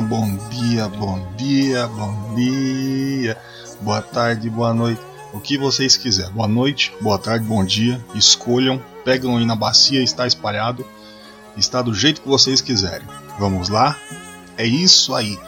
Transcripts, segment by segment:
Bom dia, bom dia, bom dia, boa tarde, boa noite, o que vocês quiserem. Boa noite, boa tarde, bom dia, escolham, pegam aí na bacia, está espalhado, está do jeito que vocês quiserem. Vamos lá? É isso aí.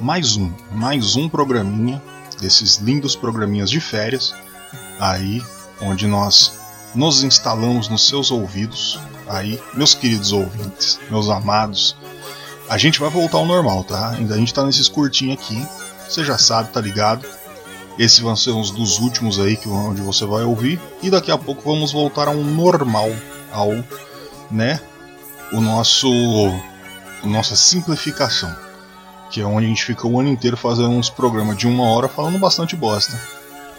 Mais um, mais um programinha desses lindos programinhas de férias aí onde nós nos instalamos nos seus ouvidos aí, meus queridos ouvintes, meus amados a gente vai voltar ao normal, tá? Ainda a gente tá nesses curtinhos aqui. Você já sabe, tá ligado? Esses vão ser uns dos últimos aí que onde você vai ouvir. E daqui a pouco vamos voltar ao normal, ao, né? O nosso, nossa simplificação, que é onde a gente fica o ano inteiro fazendo uns programas de uma hora falando bastante bosta.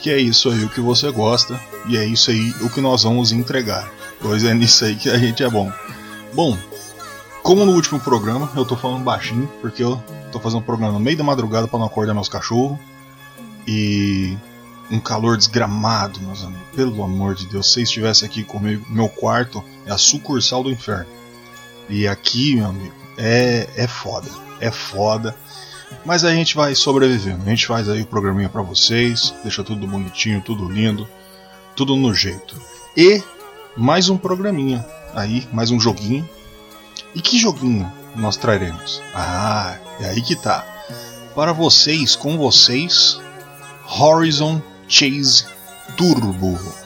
Que é isso aí o que você gosta e é isso aí o que nós vamos entregar. Pois é nisso aí que a gente é bom. Bom, como no último programa, eu tô falando baixinho, porque eu tô fazendo um programa no meio da madrugada para não acordar meus cachorros. E um calor desgramado, meus amigos. Pelo amor de Deus, se vocês estivessem aqui comigo, meu quarto é a sucursal do inferno. E aqui, meu amigo, é, é foda. É foda. Mas a gente vai sobrevivendo. A gente faz aí o programinha para vocês, deixa tudo bonitinho, tudo lindo, tudo no jeito. E mais um programinha aí, mais um joguinho e que joguinho nós traremos? Ah, é aí que tá. Para vocês, com vocês, Horizon Chase Turbo.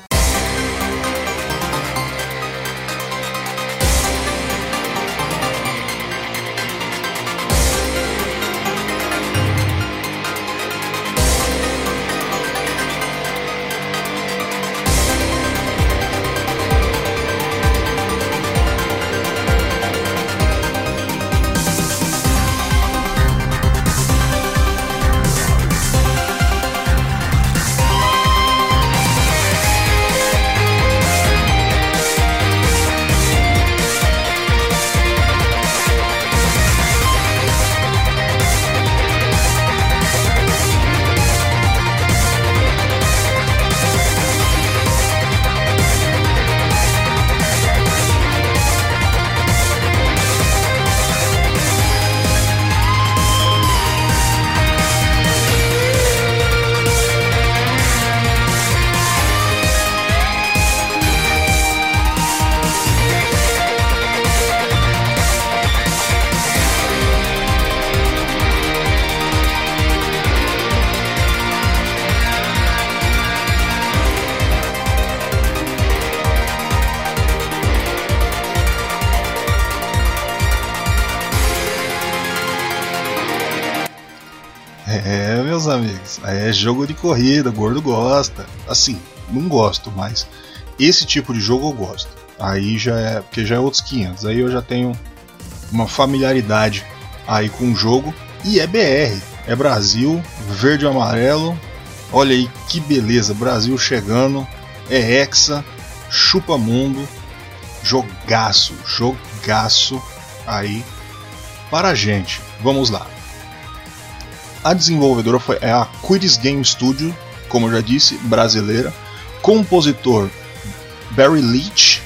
Meus amigos, é jogo de corrida, gordo gosta. Assim, não gosto, mas esse tipo de jogo eu gosto. Aí já é, porque já é outros 500. Aí eu já tenho uma familiaridade aí com o jogo e é BR, é Brasil, verde e amarelo. Olha aí que beleza, Brasil chegando, é Hexa, chupa mundo, jogaço, jogaço aí para a gente. Vamos lá. A desenvolvedora foi, é a Quiris Game Studio, como eu já disse, brasileira. Compositor Barry Leach.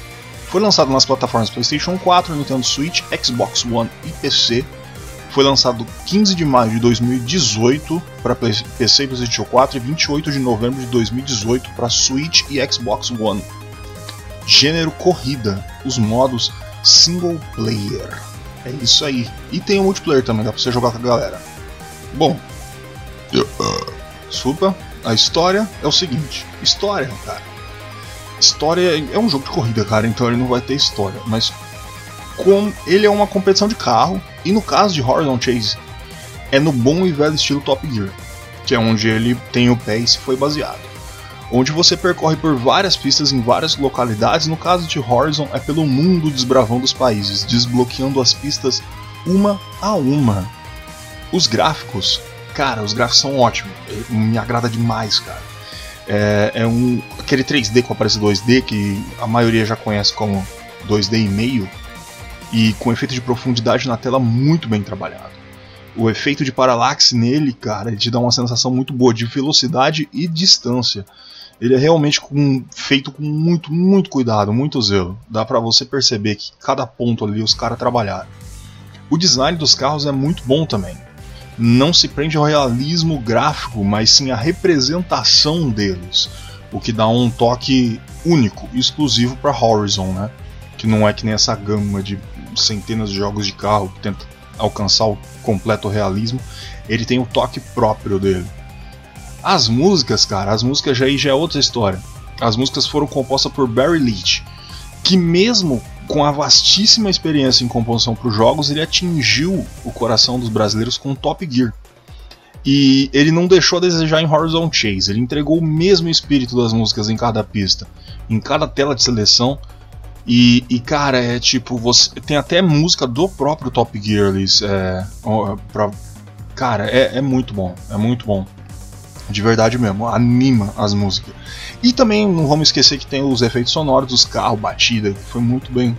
Foi lançado nas plataformas PlayStation 4, Nintendo Switch, Xbox One e PC. Foi lançado 15 de maio de 2018 para PC e PlayStation 4 e 28 de novembro de 2018 para Switch e Xbox One. Gênero corrida, os modos single player. É isso aí. E tem o multiplayer também, dá pra você jogar com a galera. Bom, desculpa, a história é o seguinte: história, cara. História é um jogo de corrida, cara, então ele não vai ter história. Mas como ele é uma competição de carro, e no caso de Horizon Chase, é no bom e velho estilo Top Gear, que é onde ele tem o pé e se foi baseado. Onde você percorre por várias pistas em várias localidades, no caso de Horizon é pelo mundo desbravando os países, desbloqueando as pistas uma a uma. Os gráficos, cara, os gráficos são ótimos, me agrada demais, cara. É, é um aquele 3D com aparência 2D que a maioria já conhece como 2D e meio e com efeito de profundidade na tela muito bem trabalhado. O efeito de paralaxe nele, cara, ele te dá uma sensação muito boa de velocidade e distância. Ele é realmente com, feito com muito, muito cuidado, muito zelo. Dá para você perceber que cada ponto ali os caras trabalharam. O design dos carros é muito bom também. Não se prende ao realismo gráfico, mas sim à representação deles, o que dá um toque único, exclusivo para Horizon, né? Que não é que nem essa gama de centenas de jogos de carro que tenta alcançar o completo realismo, ele tem o toque próprio dele. As músicas, cara, as músicas já, já é outra história. As músicas foram compostas por Barry Leach, que mesmo com a vastíssima experiência em composição para os jogos, ele atingiu o coração dos brasileiros com Top Gear. E ele não deixou a desejar em Horizon Chase, ele entregou o mesmo espírito das músicas em cada pista, em cada tela de seleção, e, e, cara, é tipo, você tem até música do próprio Top Gear. É, pra, cara, é, é muito bom. É muito bom. De verdade mesmo. Anima as músicas. E também não vamos esquecer que tem os efeitos sonoros dos carros, batida, que foi muito bem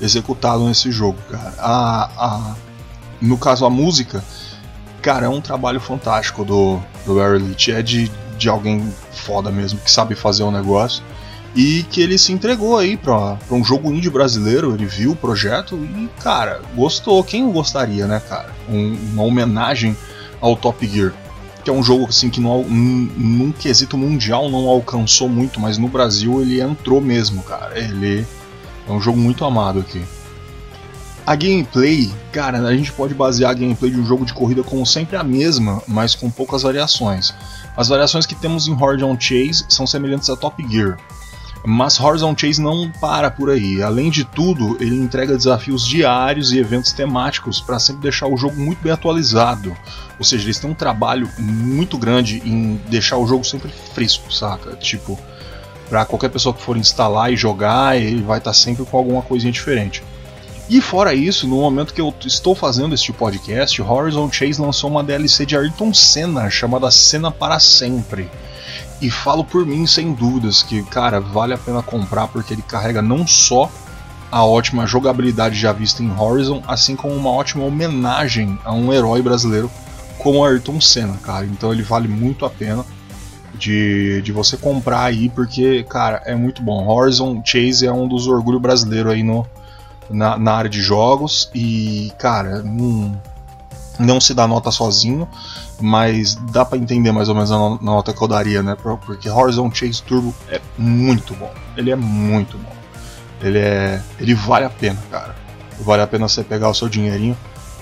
executado nesse jogo, cara. A, a, no caso, a música, cara, é um trabalho fantástico do, do Leach. É de, de alguém foda mesmo, que sabe fazer o um negócio e que ele se entregou aí pra, pra um jogo indie brasileiro, ele viu o projeto e, cara, gostou. Quem gostaria, né, cara? Um, uma homenagem ao Top Gear. Que é um jogo assim que num, num quesito mundial não alcançou muito, mas no Brasil ele entrou mesmo, cara. Ele é um jogo muito amado aqui. A gameplay, cara, a gente pode basear a gameplay de um jogo de corrida como sempre a mesma, mas com poucas variações. As variações que temos em Horizon Chase são semelhantes a Top Gear. Mas Horizon Chase não para por aí. Além de tudo, ele entrega desafios diários e eventos temáticos para sempre deixar o jogo muito bem atualizado. Ou seja, eles têm um trabalho muito grande em deixar o jogo sempre fresco, saca? Tipo, para qualquer pessoa que for instalar e jogar, ele vai estar tá sempre com alguma coisinha diferente. E fora isso, no momento que eu estou fazendo este podcast, Horizon Chase lançou uma DLC de Ayrton Senna chamada Cena para Sempre. E falo por mim sem dúvidas que, cara, vale a pena comprar porque ele carrega não só a ótima jogabilidade já vista em Horizon, assim como uma ótima homenagem a um herói brasileiro como Ayrton Senna, cara. Então ele vale muito a pena de, de você comprar aí, porque, cara, é muito bom. Horizon Chase é um dos orgulhos brasileiros aí no, na, na área de jogos e, cara, não, não se dá nota sozinho mas dá para entender mais ou menos a nota que eu daria, né? Porque Horizon Chase Turbo é muito bom. Ele é muito bom. Ele é, ele vale a pena, cara. Vale a pena você pegar o seu dinheirinho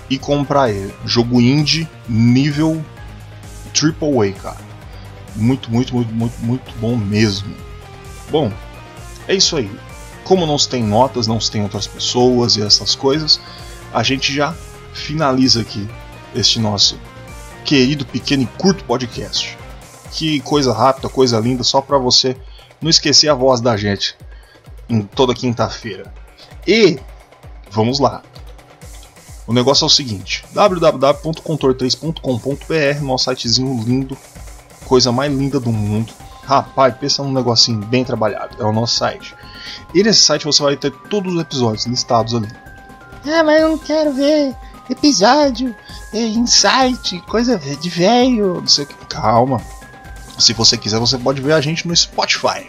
e comprar ele. Jogo indie nível Triple A, cara. Muito, muito, muito, muito, muito bom mesmo. Bom, é isso aí. Como não se tem notas, não se tem outras pessoas e essas coisas, a gente já finaliza aqui este nosso querido, pequeno e curto podcast. Que coisa rápida, coisa linda, só para você não esquecer a voz da gente em toda quinta-feira. E vamos lá. O negócio é o seguinte: www.contor3.com.br, nosso sitezinho lindo, coisa mais linda do mundo. Rapaz, pensa num negocinho bem trabalhado, é o nosso site. E nesse site você vai ter todos os episódios listados ali. Ah, mas eu não quero ver episódio, é, insight, coisa de velho, não sei o que. Calma. Se você quiser, você pode ver a gente no Spotify.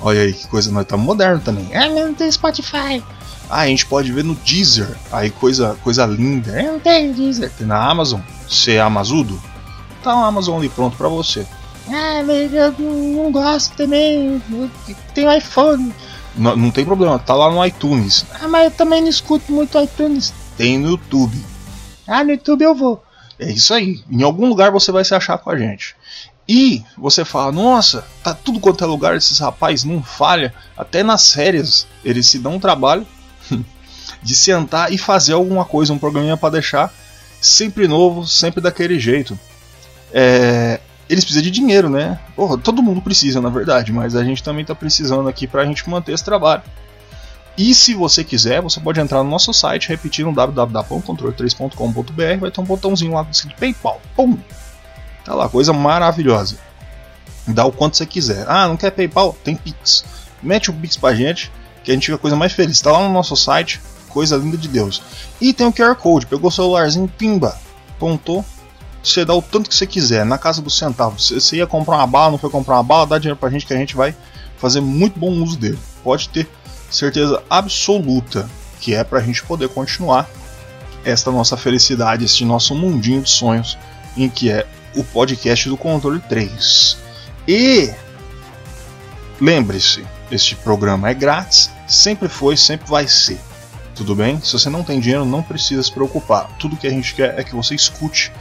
Olha aí que coisa, nós estamos moderno também. Ah, não tem Spotify. Ah, a gente pode ver no Deezer. Aí coisa, coisa linda. Eu não tenho Deezer. Tem na Amazon. Você é Amazudo? Tá o Amazon ali pronto para você. Ah, mas eu não gosto também. Tem iPhone. Não, não tem problema, tá lá no iTunes. Ah, mas eu também não escuto muito iTunes. Tem no YouTube. Ah, no YouTube eu vou. É isso aí. Em algum lugar você vai se achar com a gente. E você fala, nossa, tá tudo quanto é lugar, esses rapazes não falha. Até nas férias eles se dão um trabalho de sentar e fazer alguma coisa, um programinha para deixar sempre novo, sempre daquele jeito. É, eles precisam de dinheiro, né? Todo mundo precisa, na verdade, mas a gente também tá precisando aqui pra gente manter esse trabalho. E se você quiser, você pode entrar no nosso site, repetindo www.controle3.com.br, vai ter um botãozinho lá escrito PayPal. Pum! Tá lá, coisa maravilhosa. Dá o quanto você quiser. Ah, não quer PayPal? Tem Pix. Mete o Pix pra gente, que a gente fica coisa mais feliz. Tá lá no nosso site, coisa linda de Deus. E tem o QR Code, pegou o celularzinho, pimba, pontou. Você dá o tanto que você quiser, na casa dos centavos. Você ia comprar uma bala, não foi comprar uma bala, dá dinheiro pra gente que a gente vai fazer muito bom uso dele. Pode ter certeza absoluta que é pra gente poder continuar esta nossa felicidade, este nosso mundinho de sonhos, em que é o podcast do Controle 3. E lembre-se, este programa é grátis, sempre foi, sempre vai ser. Tudo bem? Se você não tem dinheiro, não precisa se preocupar. Tudo que a gente quer é que você escute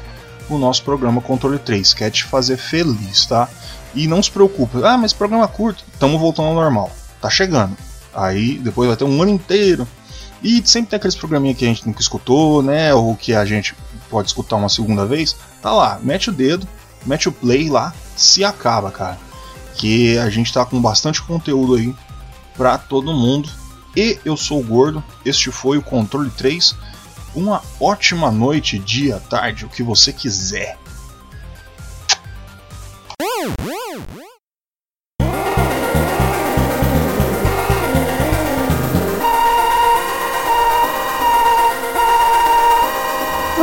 o nosso programa Controle 3, quer te fazer feliz, tá? E não se preocupe, ah, mas programa curto, estamos voltando ao normal, tá chegando. Aí depois vai ter um ano inteiro. E sempre tem aqueles programinha que a gente nunca escutou, né? Ou que a gente pode escutar uma segunda vez. Tá lá, mete o dedo, mete o play lá, se acaba, cara. Que a gente tá com bastante conteúdo aí pra todo mundo. E eu sou o Gordo, este foi o Controle 3. Uma ótima noite, dia, tarde, o que você quiser.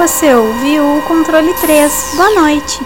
Você ouviu controle 3. Boa noite.